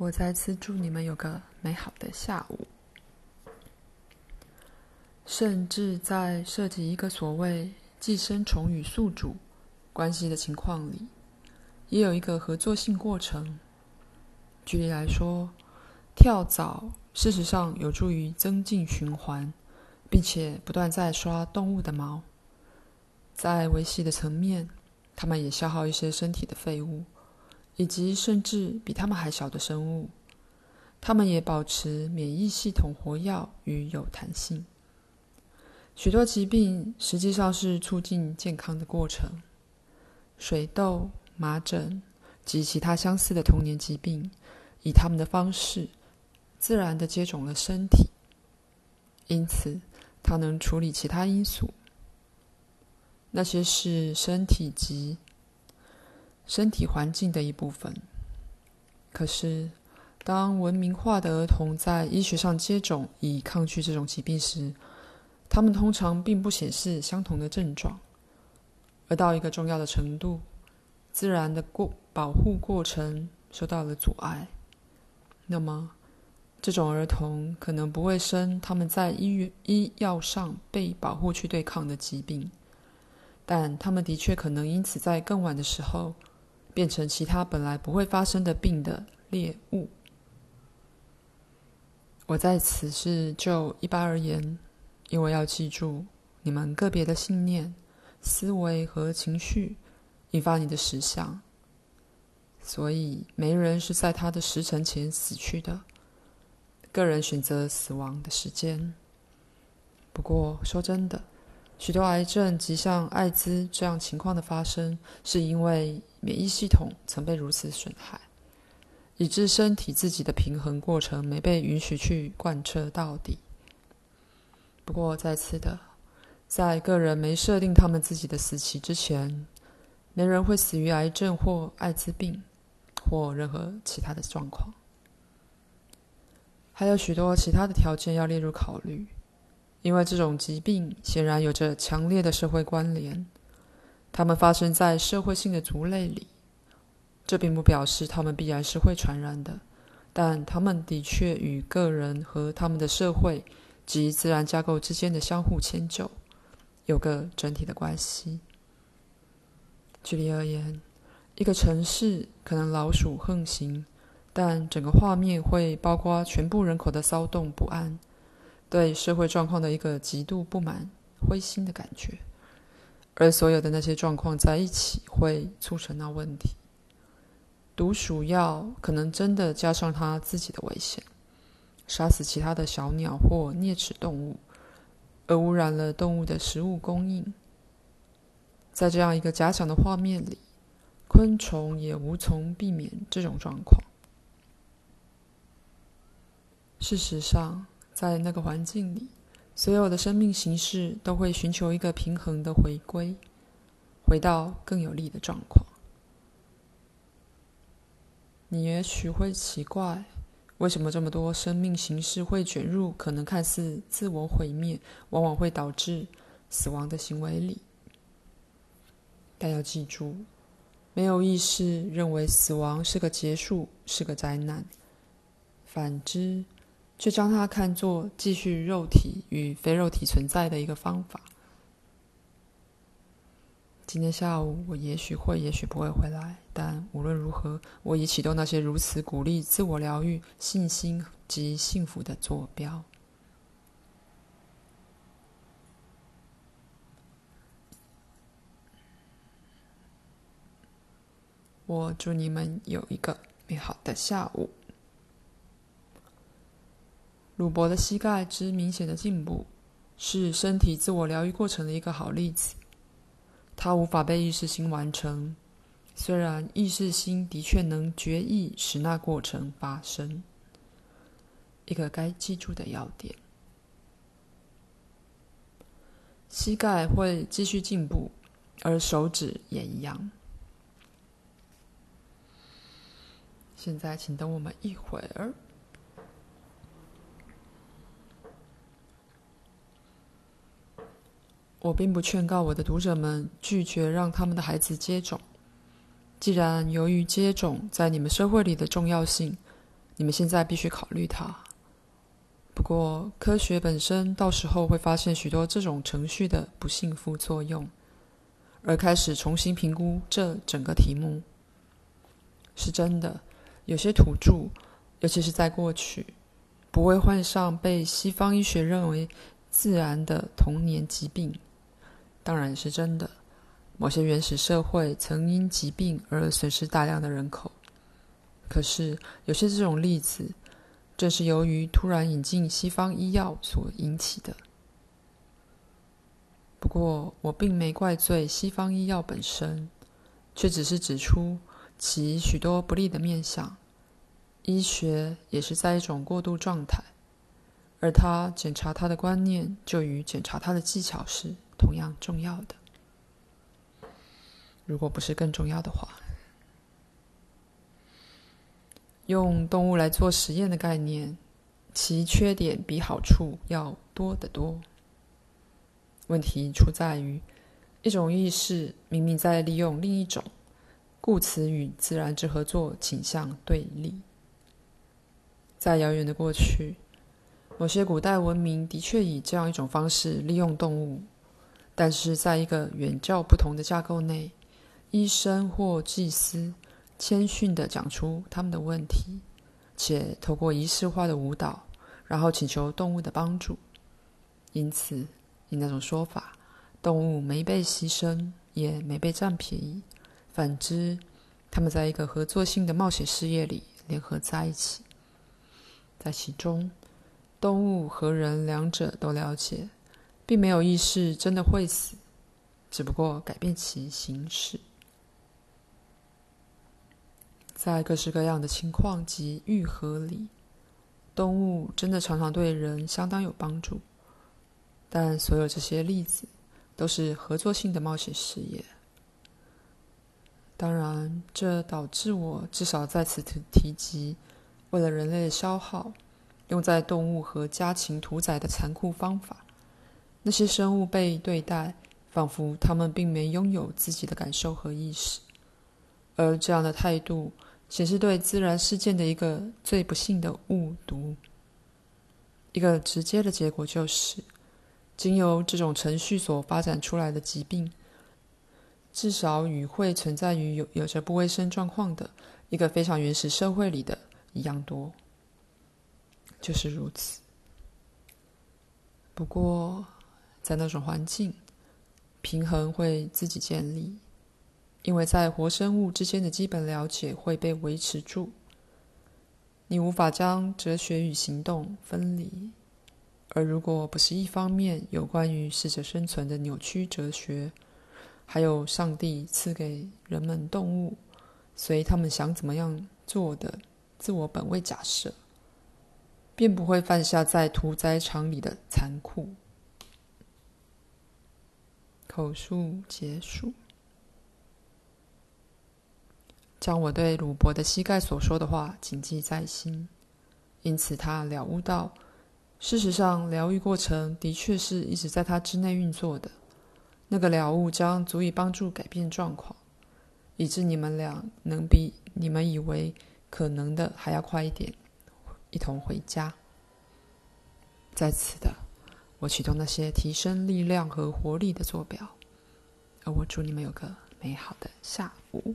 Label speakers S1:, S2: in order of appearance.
S1: 我再次祝你们有个美好的下午。甚至在涉及一个所谓寄生虫与宿主关系的情况里，也有一个合作性过程。举例来说，跳蚤事实上有助于增进循环，并且不断在刷动物的毛。在维系的层面，它们也消耗一些身体的废物，以及甚至比它们还小的生物。它们也保持免疫系统活跃与有弹性。许多疾病实际上是促进健康的过程。水痘、麻疹及其他相似的童年疾病，以他们的方式自然地接种了身体，因此它能处理其他因素。那些是身体及身体环境的一部分。可是，当文明化的儿童在医学上接种以抗拒这种疾病时，他们通常并不显示相同的症状，而到一个重要的程度，自然的过保护过程受到了阻碍。那么，这种儿童可能不会生他们在医医药上被保护去对抗的疾病，但他们的确可能因此在更晚的时候变成其他本来不会发生的病的猎物。我在此是就一般而言。因为要记住，你们个别的信念、思维和情绪引发你的实相，所以没人是在他的时辰前死去的。个人选择死亡的时间。不过说真的，许多癌症及像艾滋这样情况的发生，是因为免疫系统曾被如此损害，以致身体自己的平衡过程没被允许去贯彻到底。不过，再次的，在个人没设定他们自己的死期之前，没人会死于癌症或艾滋病，或任何其他的状况。还有许多其他的条件要列入考虑，因为这种疾病显然有着强烈的社会关联。它们发生在社会性的族类里，这并不表示它们必然是会传染的，但它们的确与个人和他们的社会。及自然架构之间的相互迁就，有个整体的关系。举例而言，一个城市可能老鼠横行，但整个画面会包括全部人口的骚动不安，对社会状况的一个极度不满、灰心的感觉，而所有的那些状况在一起会促成那问题。毒鼠药可能真的加上它自己的危险。杀死其他的小鸟或啮齿动物，而污染了动物的食物供应。在这样一个假想的画面里，昆虫也无从避免这种状况。事实上，在那个环境里，所有的生命形式都会寻求一个平衡的回归，回到更有利的状况。你也许会奇怪。为什么这么多生命形式会卷入可能看似自我毁灭、往往会导致死亡的行为里？但要记住，没有意识认为死亡是个结束，是个灾难；反之，却将它看作继续肉体与非肉体存在的一个方法。今天下午我也许会，也许不会回来。但无论如何，我已启动那些如此鼓励自我疗愈、信心及幸福的坐标。我祝你们有一个美好的下午。鲁伯的膝盖之明显的进步，是身体自我疗愈过程的一个好例子。它无法被意识心完成，虽然意识心的确能决意使那过程发生。一个该记住的要点：膝盖会继续进步，而手指也一样。现在，请等我们一会儿。我并不劝告我的读者们拒绝让他们的孩子接种。既然由于接种在你们社会里的重要性，你们现在必须考虑它。不过，科学本身到时候会发现许多这种程序的不幸副作用，而开始重新评估这整个题目。是真的，有些土著，尤其是在过去，不会患上被西方医学认为自然的童年疾病。当然是真的，某些原始社会曾因疾病而损失大量的人口。可是，有些这种例子。正是由于突然引进西方医药所引起的。不过，我并没怪罪西方医药本身，却只是指出其许多不利的面向。医学也是在一种过渡状态，而他检查他的观念，就与检查他的技巧是同样重要的。如果不是更重要的话。用动物来做实验的概念，其缺点比好处要多得多。问题出在于，一种意识明明在利用另一种，故此与自然之合作倾向对立。在遥远的过去，某些古代文明的确以这样一种方式利用动物，但是在一个远较不同的架构内，医生或祭司。谦逊地讲出他们的问题，且透过仪式化的舞蹈，然后请求动物的帮助。因此，以那种说法，动物没被牺牲，也没被占便宜。反之，他们在一个合作性的冒险事业里联合在一起，在其中，动物和人两者都了解，并没有意识真的会死，只不过改变其形式。在各式各样的情况及愈合里，动物真的常常对人相当有帮助。但所有这些例子都是合作性的冒险事业。当然，这导致我至少在此提提及，为了人类的消耗，用在动物和家禽屠宰的残酷方法。那些生物被对待，仿佛他们并没拥有自己的感受和意识，而这样的态度。显示对自然事件的一个最不幸的误读。一个直接的结果就是，经由这种程序所发展出来的疾病，至少与会存在于有有着不卫生状况的一个非常原始社会里的一样多。就是如此。不过，在那种环境，平衡会自己建立。因为在活生物之间的基本了解会被维持住，你无法将哲学与行动分离。而如果不是一方面有关于适者生存的扭曲哲学，还有上帝赐给人们动物，随他们想怎么样做的自我本位假设，便不会犯下在屠宰场里的残酷。口述结束。将我对鲁伯的膝盖所说的话谨记在心，因此他了悟到，事实上疗愈过程的确是一直在他之内运作的。那个了悟将足以帮助改变状况，以致你们俩能比你们以为可能的还要快一点，一同回家。在此的，我启动那些提升力量和活力的坐标，而我祝你们有个美好的下午。